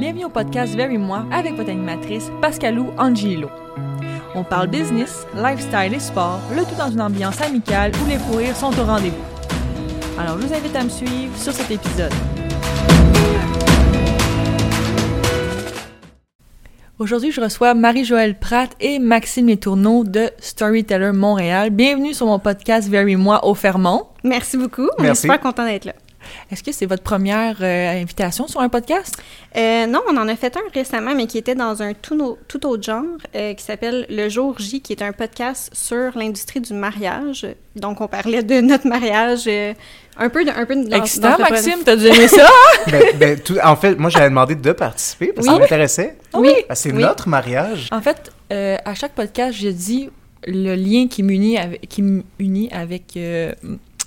Bienvenue au podcast Very Moi avec votre animatrice Pascalou Angelo. On parle business, lifestyle et sport, le tout dans une ambiance amicale où les fous rires sont au rendez-vous. Alors je vous invite à me suivre sur cet épisode. Aujourd'hui, je reçois Marie-Joëlle Pratt et Maxime Letourneau de Storyteller Montréal. Bienvenue sur mon podcast Very Moi au Fermont. Merci beaucoup. On est Merci. super content d'être là. Est-ce que c'est votre première euh, invitation sur un podcast? Euh, non, on en a fait un récemment, mais qui était dans un tout, no- tout autre genre, euh, qui s'appelle Le Jour J, qui est un podcast sur l'industrie du mariage. Donc, on parlait de notre mariage, euh, un peu de, un peu de Excitant, Maxime, t'as aimer ça? Ben, ben, tout- en fait, moi, j'avais demandé de participer parce que Oui. ça m'intéressait. Oui. Parce que c'est Oui. notre mariage. En fait, euh, à chaque podcast, je dis le lien qui m'unit avec, qui m'unit avec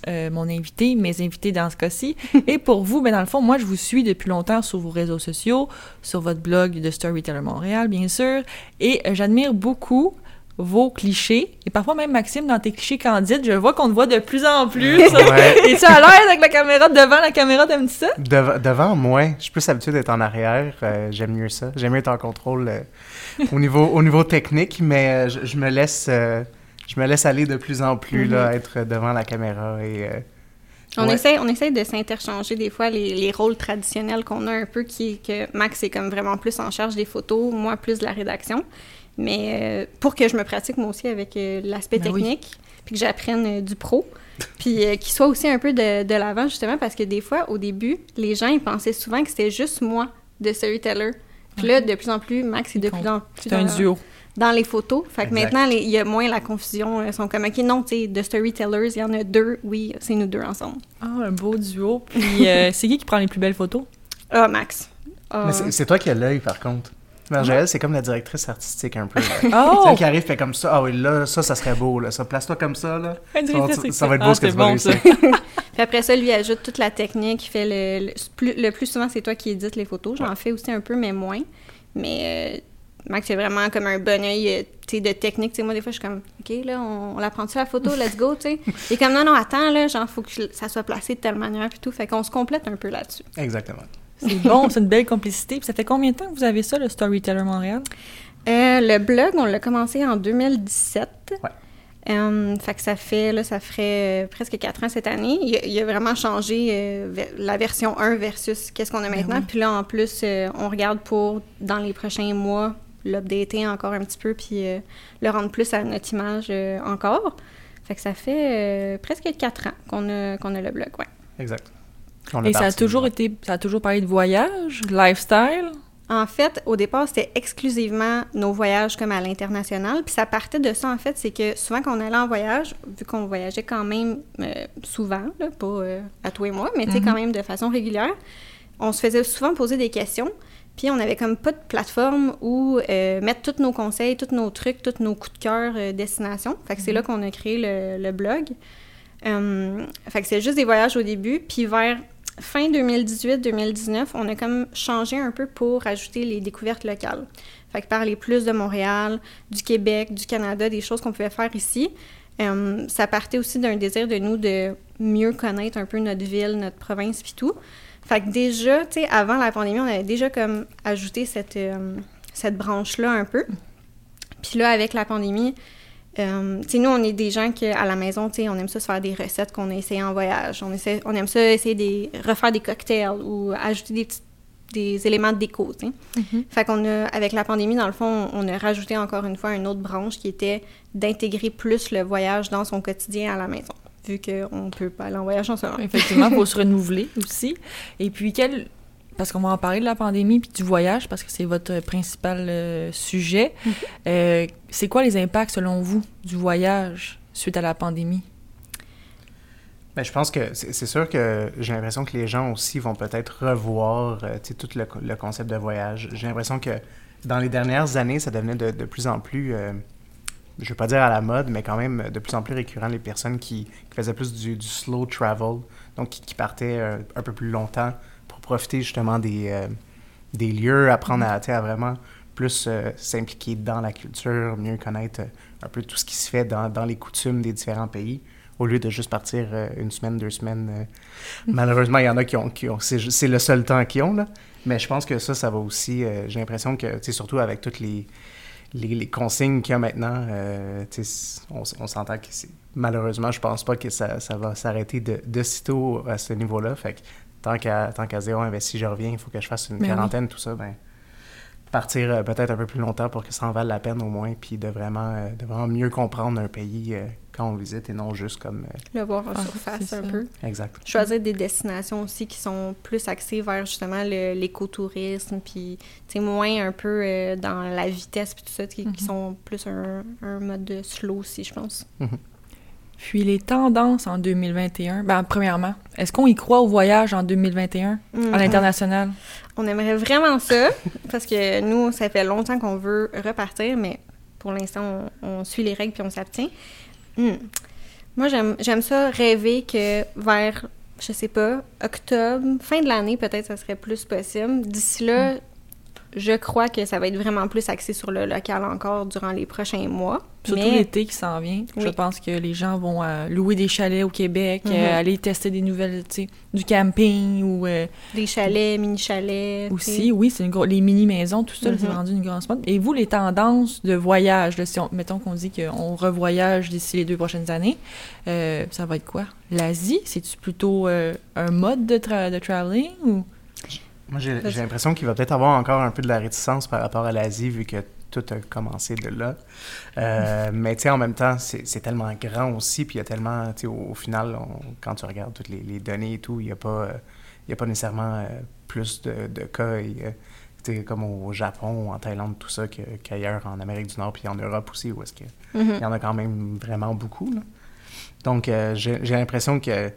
euh, mon invité, mes invités dans ce cas-ci. Et pour vous, ben dans le fond, moi, je vous suis depuis longtemps sur vos réseaux sociaux, sur votre blog de Storyteller Montréal, bien sûr. Et euh, j'admire beaucoup vos clichés. Et parfois même, Maxime, dans tes clichés candides, je vois qu'on te voit de plus en plus. Ouais. Es-tu à l'aise avec la caméra devant la caméra, t'aimes ça? Deva- devant, moi, je suis plus habitué d'être en arrière. euh, J'aime mieux ça. J'aime mieux être en contrôle euh, au, niveau, au niveau technique, mais euh, je, je me laisse... je me laisse aller de plus en plus, là, être devant la caméra et... euh, On, ouais. essaie, on essaie de s'interchanger des fois les, les rôles traditionnels qu'on a un peu, qui que Max est comme vraiment plus en charge des photos, moi plus de la rédaction. Mais euh, pour que je me pratique moi aussi avec euh, l'aspect Ben oui. technique, puis que j'apprenne euh, du pro, puis euh, qu'il soit aussi un peu de, de l'avant justement, parce que des fois, au début, les gens ils pensaient souvent que c'était juste moi de storyteller. Puis là, de plus en plus, Max est de plus en plus C'est un duo. Dans les photos. Fait que Exact. maintenant, il y a moins la confusion. euh, Ils sont comme, OK, non, tu sais, de storytellers, il y en a deux. Oui, c'est nous deux ensemble. Ah, un beau duo. Puis euh, c'est qui qui prend les plus belles photos? Ah, Max. Ah. Mais c'est- toi qui as l'œil, par contre. Margelle, c'est comme la directrice artistique un peu. Oh! Celle qui arrive fait comme ça. Ah oui, là, ça, ça serait beau. Là. Ça, place-toi comme ça. Là. Un Ça ça va être ah, beau ce que tu vas bon, réussir. ça. Puis après ça, lui ajoute toute la technique. Il fait le, le, plus, le plus souvent, c'est toi qui édites les photos. J'en fais aussi un peu, mais moins. Mais euh, Max, c'est vraiment comme un bon œil euh, tu sais, de technique. Tu sais, moi, des fois, je suis comme, OK, là, on, on la prend-tu la photo? Let's go, tu sais. Et comme, non, non, attends, là, genre, faut que je- ça soit placé de telle manière, puis tout. Fait qu'on se complète un peu là-dessus. Exactement. C'est bon, c'est une belle complicité. Puis ça fait combien de temps que vous avez ça, le Storyteller Montréal? Euh, le blog, on l'a commencé en 2017. Ouais. Fait que ça fait, là, ça ferait euh, presque quatre ans cette année. Il, a- il a vraiment changé euh, la version 1 versus qu'est-ce qu'on a Ben maintenant. oui. Puis là, en plus, euh, on regarde pour, dans les prochains mois, l'updater encore un petit peu, puis euh, le rendre plus à notre image euh, encore. Fait que ça fait euh, presque quatre ans qu'on a, qu'on a le blog, ouais. Exact. On Et ça a toujours été, ça a toujours parlé de voyage, lifestyle? En fait, au départ, c'était exclusivement nos voyages comme à l'international. Puis ça partait de ça, en fait, c'est que souvent quand on allait en voyage, vu qu'on voyageait quand même euh, souvent, là, pas euh, à tous les mois, mais Mhm. quand même de façon régulière, on se faisait souvent poser des questions. Puis on avait comme pas de plateforme où euh, mettre tous nos conseils, tous nos trucs, tous nos coups de cœur euh, destination. Fait que c'est là qu'on a créé le, le blog. Euh, fait que c'est juste des voyages au début. Puis vers fin 2018-2019, on a comme changé un peu pour ajouter les découvertes locales. Fait que parler plus de Montréal, du Québec, du Canada, des choses qu'on pouvait faire ici. Euh, ça partait aussi d'un désir de nous de mieux connaître un peu notre ville, notre province, puis tout. Fait que déjà, tu sais, avant la pandémie, on avait déjà comme ajouté cette, euh, cette branche-là un peu. Puis là, avec la pandémie, euh, tu sais, nous, on est des gens qui, à la maison, tu sais, on aime ça se faire des recettes qu'on a essayées en voyage. On, essaie, on aime ça essayer de refaire des cocktails ou ajouter des, des éléments de déco, tu sais. Fait qu'on a, avec la pandémie, dans le fond, on a rajouté encore une fois une autre branche qui était d'intégrer plus le voyage dans son quotidien à la maison, vu qu'on peut pas aller en voyage en ce moment. Effectivement, il faut se renouveler aussi. Et puis, quel. Parce qu'on va en parler de la pandémie puis du voyage, parce que c'est votre principal euh, sujet. Euh, c'est quoi les impacts, selon vous, du voyage suite à la pandémie? Ben, je pense que c'est sûr que j'ai l'impression que les gens aussi vont peut-être revoir euh, tu sais, tout le, le concept de voyage. J'ai l'impression que dans les dernières années, ça devenait de, de plus en plus, euh, je veux pas dire à la mode, mais quand même de plus en plus récurrent les personnes qui, qui faisaient plus du, du slow travel, donc qui, qui partaient euh, un peu plus longtemps pour profiter justement des, euh, des lieux, apprendre à, à vraiment plus euh, s'impliquer dans la culture, mieux connaître un peu tout ce qui se fait dans, dans les coutumes des différents pays au lieu de juste partir une semaine, deux semaines. Malheureusement, il y en a qui ont... Qui ont c'est, le seul temps qu'ils ont, là. Mais je pense que ça, ça va aussi. J'ai l'impression que, tu sais, surtout avec toutes les, les, les consignes qu'il y a maintenant, euh, on, s'entend que c'est. Malheureusement, je pense pas que ça, ça va s'arrêter de, de sitôt à ce niveau-là. Fait que tant qu'à tant qu'à zéro investi, je reviens, il faut que je fasse une Ben oui. quarantaine, tout ça, ben partir euh, peut-être un peu plus longtemps pour que ça en vale la peine au moins, puis de vraiment, euh, de vraiment mieux comprendre un pays quand on le visite et non juste comme... euh, Le voir en Ah, surface un ça. peu. exact. Choisir des destinations aussi qui sont plus axées vers justement l'écotourisme, puis tu sais, moins un peu euh, dans la vitesse, puis tout ça, qui, qui Mhm. sont plus un, un mode de slow aussi, je pense. Puis les tendances en 2021, ben premièrement, est-ce qu'on y croit au voyage en 2021 Mm. à l'international? On aimerait vraiment ça, parce que nous, ça fait longtemps qu'on veut repartir, mais pour l'instant, on, on suit les règles puis on s'abstient. Hmm. Moi, j'aime ça rêver que vers, je sais pas, octobre, fin de l'année, peut-être, ça serait plus possible. D'ici là, je crois que ça va être vraiment plus axé sur le local encore durant les prochains mois. Surtout mais l'été qui s'en vient. Je pense que les gens vont euh, louer des chalets au Québec, euh, Mhm. aller tester des nouvelles, tu sais, du camping ou euh, des chalets, mini-chalets. aussi, oui, c'est les mini-maisons, tout ça, là, c'est Mhm. rendu une grosse mode. Et vous, les tendances de voyage, là, si on, mettons qu'on dit qu'on revoyage d'ici les deux prochaines années, euh, ça va être quoi? L'Asie? C'est-tu plutôt euh, un mode de, tra- de traveling ou... Moi, j'ai l'impression qu'il va peut-être avoir encore un peu de la réticence par rapport à l'Asie, vu que tout a commencé de là. Euh, mais tu sais, en même temps, c'est tellement grand aussi, puis il y a tellement, tu sais, au, au final, on- quand tu regardes toutes les, les données et tout, il n'y a, pas, euh, y a pas nécessairement euh, plus de, de cas, et, euh, tu sais, comme au Japon en Thaïlande, tout ça, qu'ailleurs en Amérique du Nord, puis en Europe aussi, où est-ce Mhm. il y en a quand même vraiment beaucoup. là. Donc, j'ai l'impression que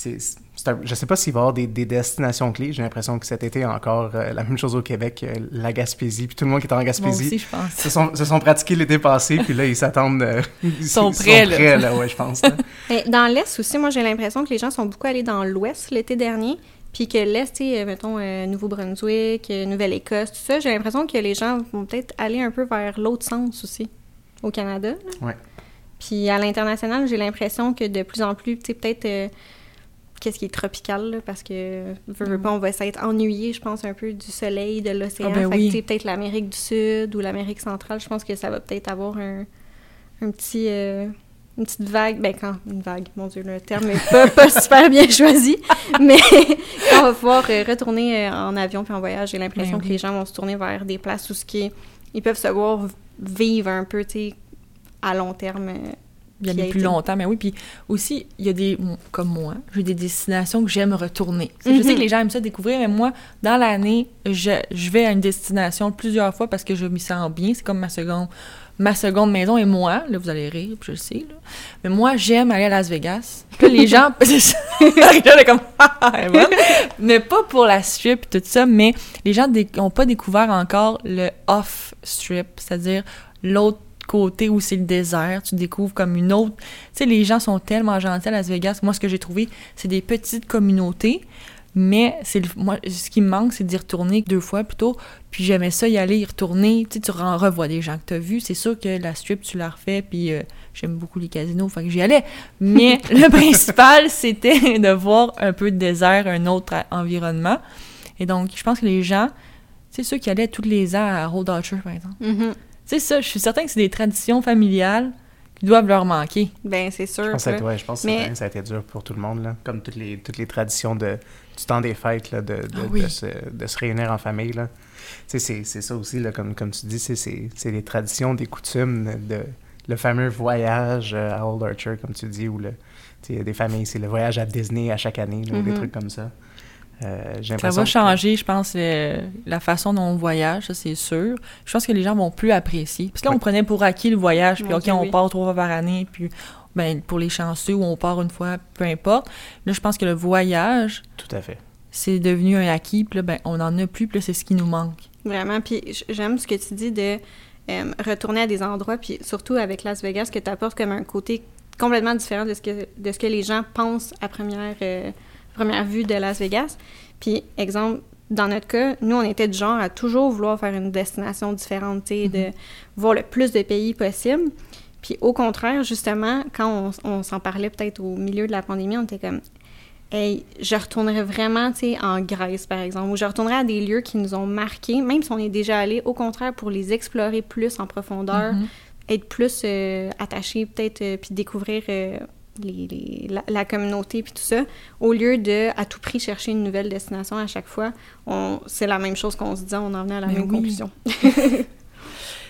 c'est, c'est un- je sais pas s'il va y avoir des, des destinations clés. J'ai l'impression que cet été, encore euh, la même chose au Québec, euh, la Gaspésie, puis tout le monde qui est en Moi Gaspésie aussi, je pense. se sont, se sont pratiqués l'été passé, puis là, ils s'attendent... euh, ils sont prêts, là. prêts, là, ouais, je pense. là. Mais dans l'Est aussi, moi, j'ai l'impression que les gens sont beaucoup allés dans l'Ouest l'été dernier, puis que l'Est, mettons, euh, Nouveau-Brunswick, Nouvelle-Écosse, tout ça, j'ai l'impression que les gens vont peut-être aller un peu vers l'autre sens aussi, au Canada. Ouais. Puis à l'international, j'ai l'impression que de plus en plus, tu sais, peut-être... Qu'est-ce qui est tropical, là, parce que, veux, veux pas, on va s'être ennuyé, je pense, un peu du soleil, de l'océan. Ah ben oui. peut-être l'Amérique du Sud ou l'Amérique centrale, je pense que ça va peut-être avoir un, un petit... euh, une petite vague, ben quand, une vague, mon Dieu, le terme est pas, pas super bien choisi, mais quand on va pouvoir euh, retourner euh, en avion puis en voyage, j'ai l'impression Ben que les gens vont se tourner vers des places où ce qui ils peuvent se voir vivre un peu, tu sais, à long terme. Bien plus été- longtemps, mais oui. Puis aussi, il y a des, comme moi, j'ai des destinations que j'aime retourner. Je sais Mhm. que les gens aiment ça découvrir, mais moi, dans l'année, je, je vais à une destination plusieurs fois parce que je m'y sens bien. C'est comme ma seconde, ma seconde maison et moi. Là, vous allez rire, je le sais. Là. Mais moi, j'aime aller à Las Vegas. Puis là, les gens, c'est comme, Ah, bonne. mais pas pour la strip et tout ça, mais les gens n'ont pas découvert encore le off-strip, c'est-à-dire l'autre côté où c'est le désert, tu découvres comme une autre... Tu sais, les gens sont tellement gentils à Las Vegas. Moi, ce que j'ai trouvé, c'est des petites communautés, mais c'est le- moi, ce qui me manque, c'est d'y retourner deux fois plutôt. Puis j'aimais ça y aller, y retourner. Tu sais, tu revois des gens que tu as vus. C'est sûr que la strip, tu la refais, puis euh, j'aime beaucoup les casinos, fait que j'y allais. Mais le principal, c'était de voir un peu de désert, un autre environnement. Et donc, je pense que les gens, c'est ceux qui allaient tous les ans à Old Archer, par exemple. mhm. Tu sais, ça, je suis certain que c'est des traditions familiales qui doivent leur manquer. Ben, c'est sûr. Je pense, que ça, ouais, je pense que Mais- ça a été dur pour tout le monde, là. comme toutes les, toutes les traditions de, du temps des fêtes, là, de, de, Ah oui. de se, de se réunir en famille. Là. Tu sais, c'est, c'est ça aussi, là, comme, comme tu dis, c'est, c'est, c'est les traditions, des coutumes, de, le fameux voyage euh, à Old Archer, comme tu dis, ou le, tu sais, il y a des familles, c'est le voyage à Disney à chaque année, là, des Mhm. trucs comme ça. Euh, Ça va que- changer, je pense, le- la façon dont on voyage, ça c'est sûr. Je pense que les gens vont plus apprécier. Parce que là, Oui. on prenait pour acquis le voyage, puis OK, Dieu, on oui. part trois fois par année, puis ben, pour les chanceux, ou on part une fois, peu importe. Là, je pense que le voyage, Tout à fait. c'est devenu un acquis, puis là, ben, on n'en a plus, puis là, c'est ce qui nous manque. Vraiment. Puis j'aime ce que tu dis de euh, retourner à des endroits, puis surtout avec Las Vegas, que tu apportes comme un côté complètement différent de ce que, de ce que les gens pensent à première, euh, première vue de Las Vegas. Puis, exemple, dans notre cas, nous, on était du genre à toujours vouloir faire une destination différente, tu sais, de voir le plus de pays possible. Puis, au contraire, justement, quand on, on s'en parlait peut-être au milieu de la pandémie, on était comme hey, je retournerais vraiment, tu sais, en Grèce, par exemple, ou je retournerais à des lieux qui nous ont marqués, même si on est déjà allé, au contraire, pour les explorer plus en profondeur, Mhm. être plus euh, attaché, peut-être, euh, puis découvrir euh, les, les- la, la communauté, puis tout ça, au lieu de, à tout prix, chercher une nouvelle destination à chaque fois. On, c'est la même chose qu'on se dit, on en venait à la Mais même oui. conclusion.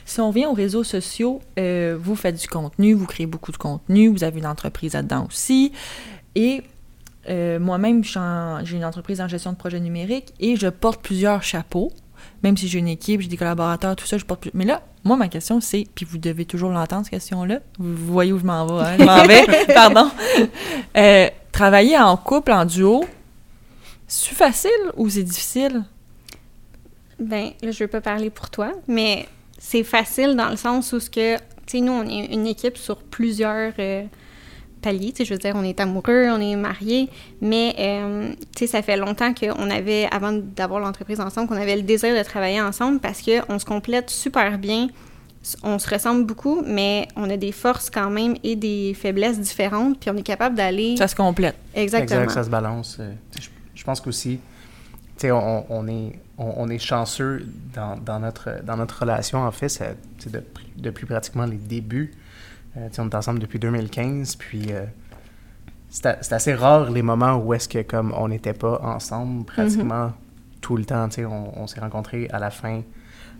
Si on vient aux réseaux sociaux, euh, vous faites du contenu, vous créez beaucoup de contenu, vous avez une entreprise là-dedans aussi. Et euh, moi-même, j'ai une entreprise en gestion de projets numériques et je porte plusieurs chapeaux. Même si j'ai une équipe, j'ai des collaborateurs, tout ça, je porte plus. Mais là, moi, ma question, c'est, puis vous devez toujours l'entendre, cette question-là. Vous, voyez où je m'en vais, hein? Je m'en vais, pardon. Euh, travailler en couple, en duo, c'est facile ou c'est difficile? Ben, là, je veux pas parler pour toi, mais c'est facile dans le sens où ce que, tu sais, nous, on est une équipe sur plusieurs euh, paliers, tu sais, je veux dire, on est amoureux, on est mariés, mais, euh, tu sais, ça fait longtemps qu'on avait, avant d'avoir l'entreprise ensemble, qu'on avait le désir de travailler ensemble parce qu'on se complète super bien, on se ressemble beaucoup, mais on a des forces quand même et des faiblesses différentes, puis on est capable d'aller... Ça se complète. Exactement. Exact, ça se balance. Euh, Je, je pense qu'aussi, tu sais, on, on est, on, on est chanceux dans, dans notre, dans notre relation, en fait, ça- depuis pratiquement les débuts. Euh, on est ensemble depuis 2015, puis euh, c'est assez rare les moments où est-ce que, comme, on n'était pas ensemble pratiquement tout le temps. On, on s'est rencontrés à la fin,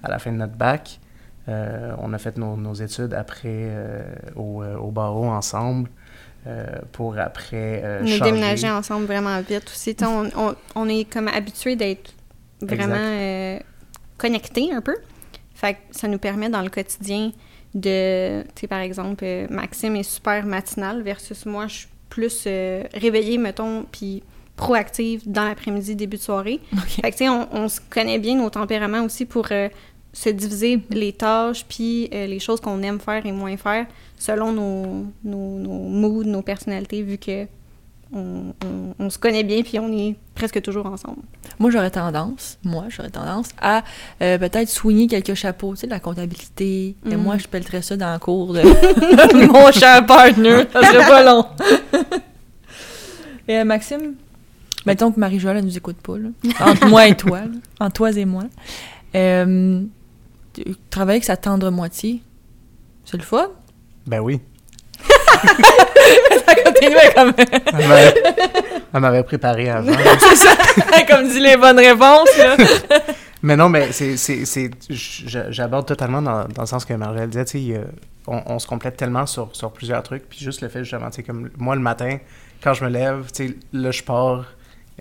à la fin de notre bac. Euh, on a fait nos, nos études après au, au barreau ensemble. pour après On a déménagé ensemble vraiment vite aussi. On, on, on est comme habitué d'être vraiment connectés un peu. Fait que ça nous permet dans le quotidien de, tu sais, par exemple, euh, Maxime est super matinal versus moi, je suis plus euh, réveillée, mettons, puis proactive dans l'après-midi, début de soirée. Fait que, tu sais, on, on se connaît bien nos tempéraments aussi pour euh, se diviser les tâches, puis les choses qu'on aime faire et moins faire selon nos, nos, nos moods, nos personnalités, vu que on, on- on se connaît bien, puis on est presque toujours ensemble. Moi, j'aurais tendance, moi, j'aurais tendance à euh, peut-être soigner quelques chapeaux, tu sais, de la comptabilité. Et Mhm. moi, je pellerais ça dans le cours de mon cher partner. Ça serait pas long. et euh, Maxime, mettons que Marie-Joëlle, elle nous écoute pas, là. Entre moi et toi, là. Entre toi et moi. Euh, travailler avec sa tendre moitié, c'est le fun? Ben oui. Comme, Elle m'avait- elle m'avait préparé avant. c'est ça, comme dit les bonnes réponses, là. mais non, mais c'est, c'est, c'est- je- j'aborde totalement dans, dans le sens que Margelle disait, tu sais, on, on se complète tellement sur, sur plusieurs trucs, puis juste le fait, justement, tu sais, comme moi, le matin, quand je me lève, tu sais, là, je pars,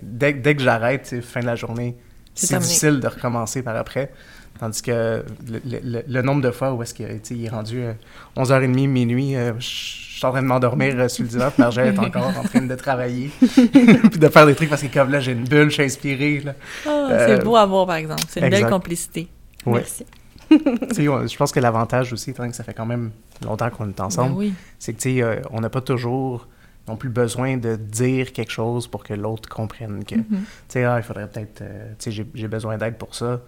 dès, dès que j'arrête, fin de la journée, C'est difficile de recommencer par après. Tandis que le, le- le- le nombre de fois où est-ce qu'il tu est rendu euh, 11h30, minuit, euh, je suis en train de m'endormir euh, sur le divan, puis Margelle est encore en train de travailler, puis de faire des trucs parce que comme là, j'ai une bulle, je suis inspiré. Ah, Euh, c'est beau à voir, par exemple. C'est une belle complicité. Ouais. Merci. Tu je pense que l'avantage aussi, étant donné que ça fait quand même longtemps qu'on est ensemble, Ben oui. c'est que tu euh, on n'a pas toujours non plus besoin de dire quelque chose pour que l'autre comprenne que, tu Mhm. sais, ah, il faudrait peut-être, euh, tu sais, j'ai besoin d'aide pour ça.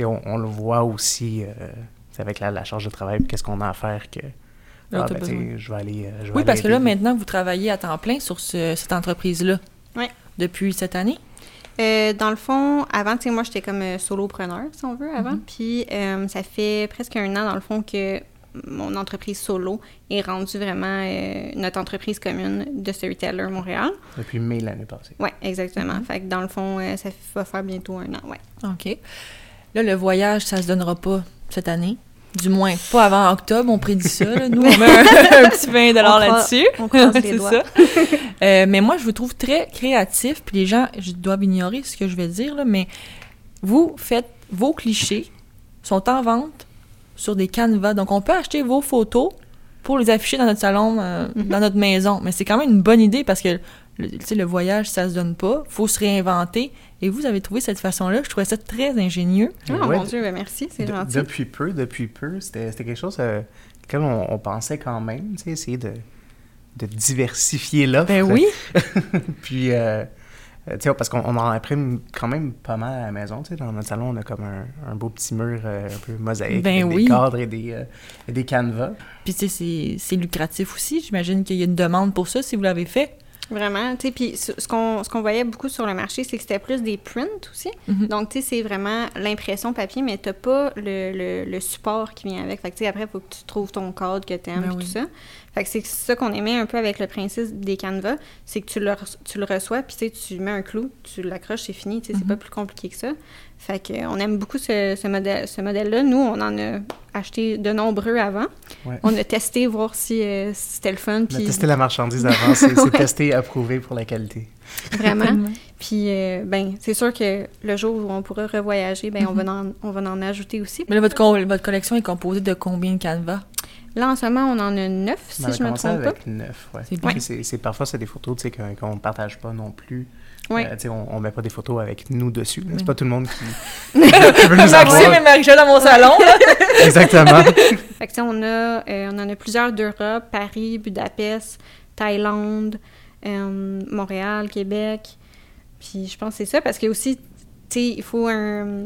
On, on le voit aussi euh, avec la, la charge de travail, puis qu'est-ce qu'on a à faire que, ah, ben, je vais aller. euh, je vais Oui, aller parce que là, maintenant, vous travaillez à temps plein sur ce- cette entreprise-là. Oui. Depuis cette année? Euh, dans le fond, avant, tu sais, moi, j'étais comme solopreneur, si on veut, avant. Puis, euh, ça fait presque un an, dans le fond, que mon entreprise solo est rendue vraiment euh, notre entreprise commune de ce retailer Montréal. Depuis mai l'année passée. Oui, exactement. Fait que dans le fond, euh, ça va faire bientôt un an, ouais. OK. Là, le voyage, ça se donnera pas cette année. Du moins, pas avant octobre, on prédit ça. là. Nous, on met un, un petit 20 On croise- là-dessus. on croise les doigts. ça. Euh, mais moi, je vous trouve très créatif, puis les gens je doivent ignorer ce que je vais dire, là, mais vous faites vos clichés, sont en vente sur des canevas. Donc, on peut acheter vos photos pour les afficher dans notre salon, euh, dans notre maison. Mais c'est quand même une bonne idée parce que le, tu sais, le voyage, ça se donne pas. faut se réinventer. Et vous avez trouvé cette façon-là. Je trouvais ça très ingénieux. Ah, Ouais, mon Dieu, ben merci, c'est de- gentil. Depuis peu, depuis peu, c'était c'était quelque chose euh, auquel on, on pensait quand même, tu sais, essayer de, de diversifier l'offre. Ben oui. Puis, euh, euh, tu sais, parce qu'on on en imprime quand même pas mal à la maison, tu sais. Dans notre salon, on a comme un, un beau petit mur euh, un peu mosaïque Ben avec oui. des cadres et des, euh, et des canevas. Puis tu sais, c'est- c'est lucratif aussi. J'imagine qu'il y a une demande pour ça si vous l'avez fait. Vraiment, tu sais, puis ce qu'on ce qu'on voyait beaucoup sur le marché, c'est que c'était plus des prints aussi. Mhm. Donc, tu sais, c'est vraiment l'impression papier, mais t'as pas le, le, le support qui vient avec. Fait que, tu sais, après, il faut que tu trouves ton cadre que t'aimes Ben et oui. tout ça. Fait que c'est ça qu'on aimait un peu avec le principe des canevas, c'est que tu le, tu le reçois, puis tu sais, tu mets un clou, tu l'accroches, c'est fini, tu sais, c'est Mhm. pas plus compliqué que ça. Fait que euh, on aime beaucoup ce, ce modèle, ce modèle-là. Nous, on en a acheté de nombreux avant. Ouais. On a testé, voir si, euh, si c'était le fun, On a puis testé la marchandise avant, c'est Ouais. testé, approuvé pour la qualité. vraiment. Puis, euh, ben, c'est sûr que le jour où on pourra revoyager, ben, on, va en, on va en ajouter aussi. Mais là, votre, co- votre collection est composée de combien de canevas? Là, en ce moment, on en a neuf, si je me commencé trompe pas. avec neuf, ouais. C'est bien. Puis c'est- c'est- parfois, c'est des photos qu'on qu'on partage pas non plus. Ouais. Euh, tu sais, on, on met pas des photos avec nous dessus. C'est pas tout le monde qui, qui veut nous Maxime et Marie-Jo dans mon salon. Exactement. Fait que, tu sais, on, a, euh, on en a plusieurs d'Europe, Paris, Budapest, Thaïlande, euh, Montréal, Québec. Puis je pense que c'est ça, parce que aussi, tu sais, il faut un...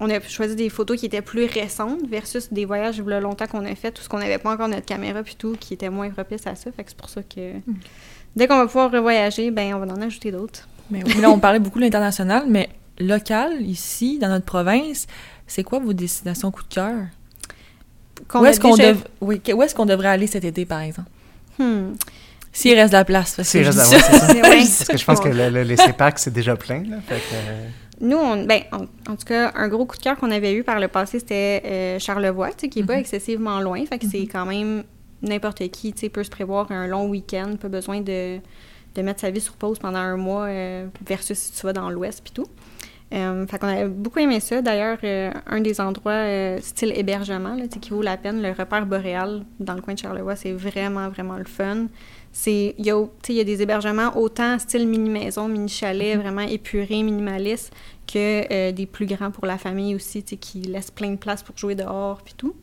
On a choisi des photos qui étaient plus récentes versus des voyages il y a longtemps qu'on a fait, tout ce qu'on n'avait pas encore notre caméra puis tout, qui était moins propice à ça. Fait que c'est pour ça que dès qu'on va pouvoir revoyager, ben on va en ajouter d'autres. Mais oui, là, on parlait beaucoup de l'international, mais local, ici, dans notre province, c'est quoi vos destinations coup de cœur? Où est-ce qu'on déjà- dev- oui, que- où est-ce qu'on devrait aller cet été, par exemple? Hmm. S'il reste de la place. Ça. c'est ça. C'est- ouais. Parce que je pense que le, le- les CEPAC, c'est déjà plein. Là, fait que, euh, Nous, on, ben, en, en tout cas, un gros coup de cœur qu'on avait eu par le passé, c'était euh, Charlevoix, tu sais, qui n'est pas Mhm. excessivement loin. Fait que c'est quand même n'importe qui, tu sais, peut se prévoir un long week-end, pas besoin de, de mettre sa vie sur pause pendant un mois euh, versus si tu vas dans l'ouest puis tout. Euh, fait qu'on avait beaucoup aimé ça. D'ailleurs, euh, un des endroits style hébergement, là, qui vaut la peine, le repère boréal dans le coin de Charlevoix, c'est vraiment, vraiment le fun. C'est, il y a, des hébergements autant style mini-maison, mini-chalet, vraiment épuré, minimaliste, que euh, des plus grands pour la famille aussi, tu sais, qui laissent plein de place pour jouer dehors puis tout.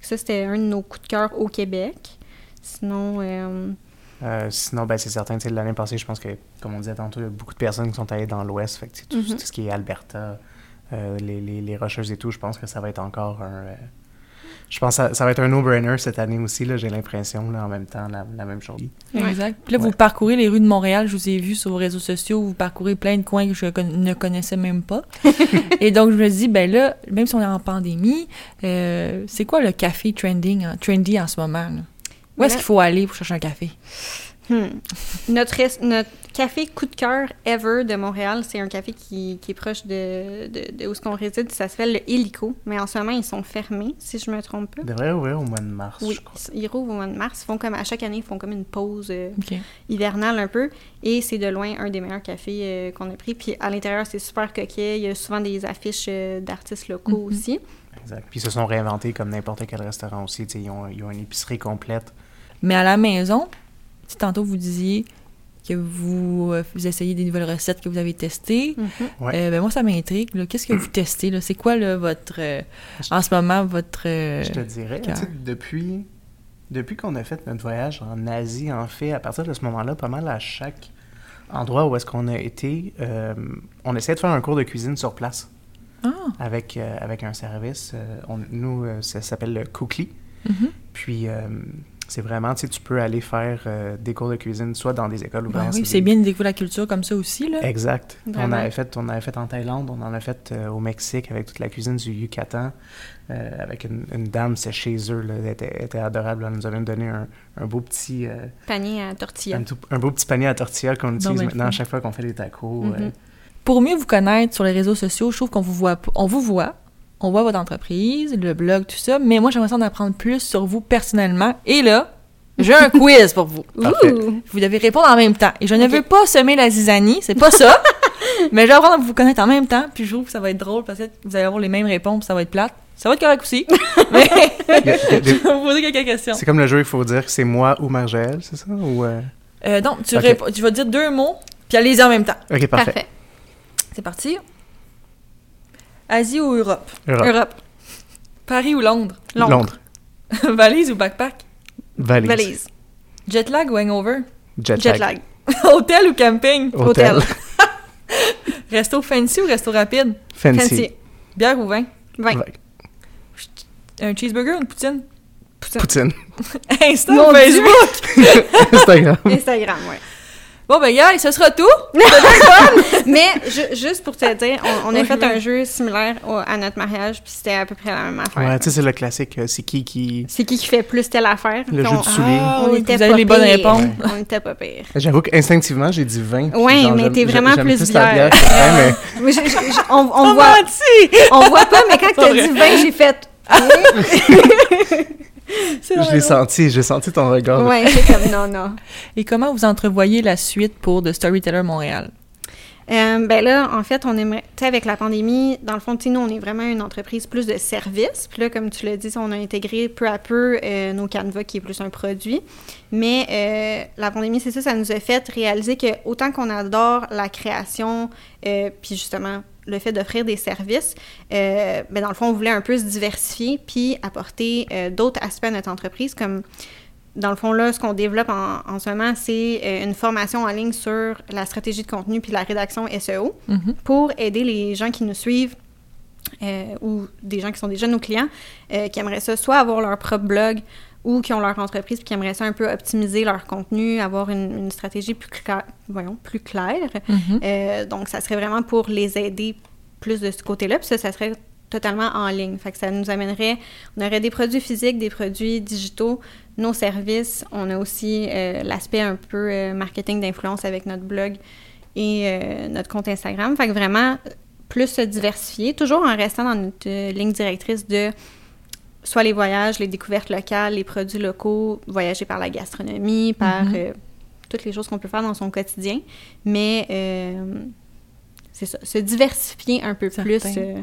Ça, c'était un de nos coups de cœur au Québec. Sinon, euh, euh, sinon, ben, c'est certain. L'année passée, je pense que, comme on disait tantôt, il y a beaucoup de personnes qui sont allées dans l'Ouest. Fait que, tout, Mhm. tout ce qui est Alberta, euh, les, les, les Rocheuses et tout, je pense que ça va être encore un. Je pense que ça, ça va être un no-brainer cette année aussi. là, J'ai l'impression, là, en même temps, la, la même chose. Exact. Puis là, vous parcourez les rues de Montréal. Je vous ai vu sur vos réseaux sociaux. Vous parcourez plein de coins que je con- ne connaissais même pas. Et donc, je me dis, ben là, même si on est en pandémie, euh, c'est quoi le café trending, en- trendy en ce moment? là? Où est-ce Là- qu'il faut aller pour chercher un café? Hmm. Notre, res- notre café coup de cœur ever de Montréal, c'est un café qui, qui est proche de, de, de où ce qu'on réside. Ça s'appelle le Hélico. Mais en ce moment, ils sont fermés, si je me trompe pas. Il devrait ouvrir au mois de mars, Oui, je crois. ils rouvrent au mois de mars. Ils font comme à chaque année, ils font comme une pause euh, hivernale un peu. Et c'est de loin un des meilleurs cafés euh, qu'on a pris. Puis à l'intérieur, c'est super coquet. Il y a souvent des affiches euh, d'artistes locaux Mhm. aussi. Exact. Puis ils se sont réinventés comme n'importe quel restaurant aussi. Ils ont, ils ont une épicerie complète. Mais à la maison, si tantôt vous disiez que vous, euh, vous essayez des nouvelles recettes que vous avez testées, Mhm. Ouais. euh, ben moi, ça m'intrigue. Qu'est-ce que vous testez? là? C'est quoi, là, votre... euh, en ce moment, votre... euh, Je te dirais, depuis, depuis qu'on a fait notre voyage en Asie, en fait, à partir de ce moment-là, pas mal à chaque endroit où est-ce qu'on a été, euh, on essayait de faire un cours de cuisine sur place Ah! avec, euh, avec un service. euh, on- nous, euh, ça s'appelle le Cookly. Mhm. Puis, euh, c'est vraiment, tu sais, tu peux aller faire euh, des cours de cuisine, soit dans des écoles ou Ben dans oui, c'est bien de découvrir la culture comme ça aussi, là. Exact. On avait, fait, on avait fait en Thaïlande, on en a fait euh, au Mexique avec toute la cuisine du Yucatan, euh, avec une, une dame, c'est chez eux, là, elle, était, elle était adorable. Elle nous a même donné un, un beau petit euh, Panier à tortilla. un, tout- un beau petit panier à tortilla qu'on utilise ben, maintenant à chaque fois qu'on fait des tacos. Mhm. euh, Pour mieux vous connaître sur les réseaux sociaux, je trouve qu'on vous voit, on vous voit, on voit votre entreprise, le blog, tout ça, mais moi, j'aimerais ça en apprendre plus sur vous personnellement. Et là, j'ai un quiz pour vous. Ouh! Vous devez répondre en même temps. Et je ne veux pas semer la zizanie, c'est pas ça. mais je vais apprendre à vous connaître en même temps, puis je trouve que ça va être drôle parce que vous allez avoir les mêmes réponses, ça va être plate. Ça va être correct aussi. mais je vais vous poser quelques questions. c'est comme le jeu, il faut dire que c'est moi ou Margelle, c'est ça? Ou, euh, Euh, donc, tu, tu vas dire deux mots, puis allez-y en même temps. Ok, parfait. Parfait. C'est parti. Asie ou Europe? Europe. Europe. Paris ou Londres? Londres. Valise ou backpack? Valise. Valise. Jetlag ou hangover? Jet, Jet lag. lag. Hôtel ou camping? Hôtel. Hôtel. Resto fancy ou resto rapide? Fancy. Fancy. Bière ou vin? Vin. Un cheeseburger ou une poutine? Poutine. Poutine. Insta ou. Facebook? Instagram. Instagram, ouais. Bon, ben, gars, ce sera tout. Mais ju- juste pour te dire, on, on a fait un jeu similaire au- à notre mariage, puis c'était à peu près la même affaire. Ouais, tu sais, c'est le classique. euh, C'est qui qui. C'est qui qui fait plus telle affaire? Le jeu on- du soulier. Ah, on oui, était vous avez pas les bonnes pire. réponses. On était pas pire. J'avoue qu'instinctivement, j'ai dit 20. puis Ouais, genre, mais j'aime- t'es vraiment j'aime plus la bière. que le vin, mais Mais je- je- je- on, voit, menti! on voit pas, mais quand t'as vrai. dit 20, j'ai fait. C'est je l'ai senti, j'ai senti ton regard. Ouais, j'ai comme non, non. Et comment vous entrevoyez la suite pour The Storyteller Montréal? Euh, ben là, en fait, on aimerait, tu sais, avec la pandémie, dans le fond, tu sais, nous, on est vraiment une entreprise plus de services. Puis là, comme tu l'as dit, on a intégré peu à peu euh, nos Canva, qui est plus un produit. Mais euh, la pandémie, c'est ça, ça nous a fait réaliser que autant qu'on adore la création, euh, puis justement le fait d'offrir des services, euh, ben dans le fond, on voulait un peu se diversifier puis apporter euh, d'autres aspects à notre entreprise, comme dans le fond, là, ce qu'on développe en, en ce moment, c'est euh, une formation en ligne sur la stratégie de contenu puis la rédaction SEO Mhm. pour aider les gens qui nous suivent ou des gens qui sont déjà nos clients qui aimeraient ça soit avoir leur propre blog ou qui ont leur entreprise puis qui aimeraient ça un peu optimiser leur contenu, avoir une, une stratégie plus, cla- voyons, plus claire. Mhm. Euh, donc, ça serait vraiment pour les aider plus de ce côté-là. Puis ça, ça serait totalement en ligne. Fait que ça nous amènerait, on aurait des produits physiques, des produits digitaux, nos services. On a aussi euh, l'aspect un peu euh, marketing d'influence avec notre blog et euh, notre compte Instagram. Fait que vraiment, plus se diversifier, toujours en restant dans notre ligne directrice de soit les voyages, les découvertes locales, les produits locaux, voyager par la gastronomie, par Mhm. euh, toutes les choses qu'on peut faire dans son quotidien. Mais euh, c'est ça, se diversifier un peu Certain. plus. euh,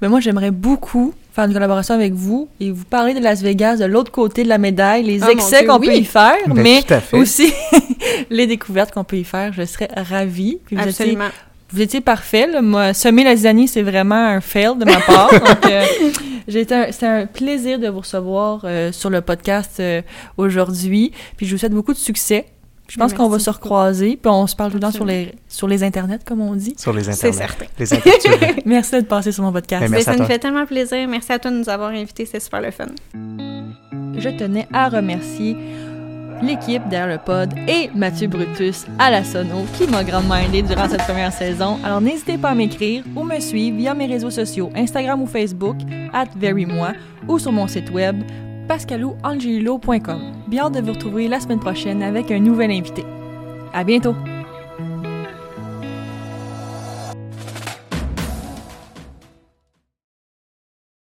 Ben moi, j'aimerais beaucoup faire une collaboration avec vous et vous parler de Las Vegas de l'autre côté de la médaille, les Ah, mon excès qu'on oui. peut y faire, Ben, mais aussi les découvertes qu'on peut y faire. Je serais ravie. Puis vous étiez, absolument. Vous étiez parfait. Là. Moi, semer la zizanie, c'est vraiment un fail de ma part. Donc, euh, c'était un plaisir de vous recevoir euh, sur le podcast euh, aujourd'hui. Puis je vous souhaite beaucoup de succès. Je pense qu'on va se recroiser, puis on se parle tout le temps sur les, sur les internets, comme on dit. Sur les C'est internets. certain. Les internets. Merci d'être passé sur mon podcast. Ben, Ben, merci ça à nous fait tellement plaisir. Merci à toi de nous avoir invités. C'est super le fun. Je tenais à remercier l'équipe derrière et Mathieu Brutus à la sono qui m'a grandement aidé durant cette première saison. Alors n'hésitez pas à m'écrire ou me suivre via mes réseaux sociaux Instagram ou Facebook at verymoi ou sur mon site web pascalouangelilo.com. Bien hâte de vous retrouver la semaine prochaine avec un nouvel invité. À bientôt!